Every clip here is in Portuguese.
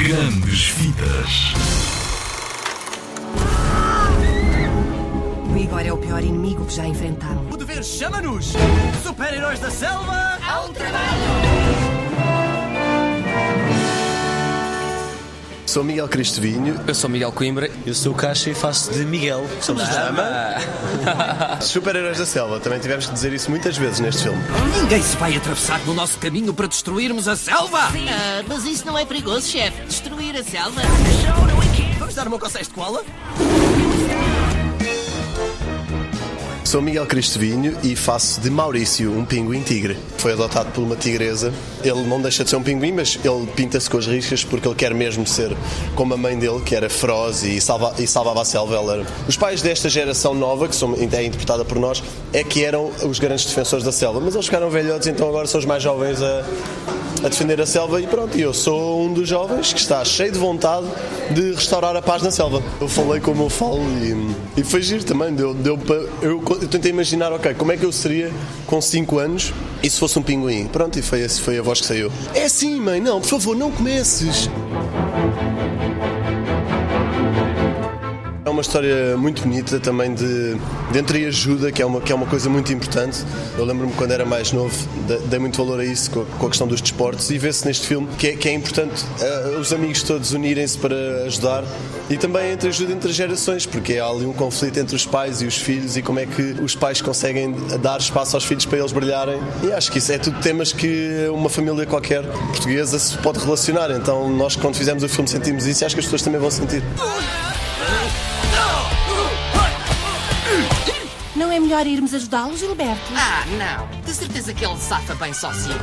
Grandes Vidas. O Igor é o pior inimigo que já enfrentamos. O dever chama-nos! Super-heróis da selva! Sou Miguel Cristovinho. Eu sou Miguel Coimbra. Eu sou o Caixa e faço de Miguel. Como se chama? Super-heróis da selva. Também tivemos que dizer isso muitas vezes neste filme. Ninguém se vai atravessar no nosso caminho para destruirmos a selva! Ah, mas isso não é perigoso, chefe. Destruir a selva. Vamos dar uma coceira de cola? Sou Miguel Cristovinho e faço de Maurício um pinguim tigre. Foi adotado por uma tigresa. Ele não deixa de ser um pinguim, mas ele pinta-se com as riscas porque ele quer mesmo ser como a mãe dele, que era feroz e, salva, e salvava a selva. Ela. Os pais desta geração nova, que são, é interpretada por nós, é que eram os grandes defensores da selva. Mas eles ficaram velhotes, então agora são os mais jovens a, a defender a selva e pronto, eu sou um dos jovens que está cheio de vontade de restaurar a paz na selva. Eu falei como eu falo e, e foi giro também. Deu, deu pa, eu, eu tentei imaginar, ok, como é que eu seria com 5 anos e se fosse um pinguim? Pronto, e foi, foi a voz que saiu. É sim, mãe, não, por favor, não comeces. Uma história muito bonita também de, de entreajuda, que é, uma, que é uma coisa muito importante. Eu lembro-me quando era mais novo, dei muito valor a isso com a, com a questão dos desportos e vê-se neste filme que é, que é importante uh, os amigos todos unirem-se para ajudar e também entreajuda entre gerações, porque há ali um conflito entre os pais e os filhos e como é que os pais conseguem dar espaço aos filhos para eles brilharem. E acho que isso é tudo temas que uma família qualquer portuguesa se pode relacionar. Então nós quando fizemos o filme sentimos isso e acho que as pessoas também vão sentir. Não é melhor irmos ajudá-lo, Gilberto? Ah, não. De certeza que ele safa bem sozinho.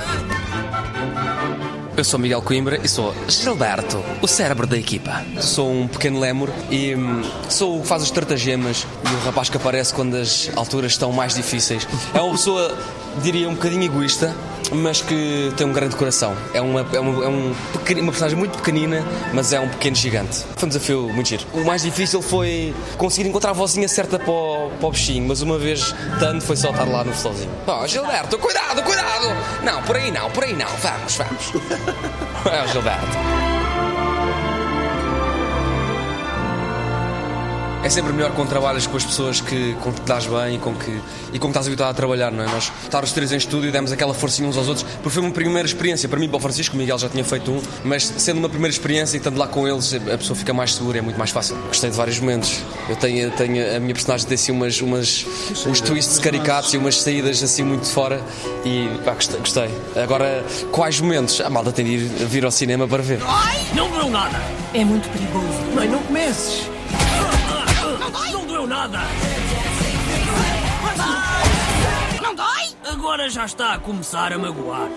Eu sou Miguel Coimbra e sou Gilberto, o cérebro da equipa. Sou um pequeno lemur e hum, sou o que faz os estratagemas e o rapaz que aparece quando as alturas estão mais difíceis. É uma pessoa, diria, um bocadinho egoísta, mas que tem um grande coração. É uma, é uma, é um uma personagem muito pequenina, mas é um pequeno gigante. Foi um desafio muito giro. O mais difícil foi conseguir encontrar a vozinha certa para o, para o bichinho, mas uma vez tanto foi só estar lá no flowzinho. Oh, Gilberto, cuidado, cuidado! Não, por aí não, por aí não. Vamos, vamos. É o Gilberto. É sempre melhor quando trabalhas com as pessoas que, com que te dás bem e com que, e com que estás habituado a trabalhar, não é? Nós estar os três em estúdio e demos aquela forcinha uns aos outros, porque foi uma primeira experiência. Para mim, para o Francisco, o Miguel já tinha feito um, mas sendo uma primeira experiência e estando lá com eles, a pessoa fica mais segura, é muito mais fácil. Gostei de vários momentos. Eu tenho, tenho a minha personagem tem assim umas, umas uns twists caricatos e umas saídas assim muito de fora e pá, gostei, gostei. Agora, quais momentos? A malta tem de ir vir ao cinema para ver. Não doeu nada! É muito perigoso. Mãe, não comeces! Não doeu nada! Não dói? Agora já está a começar a magoar.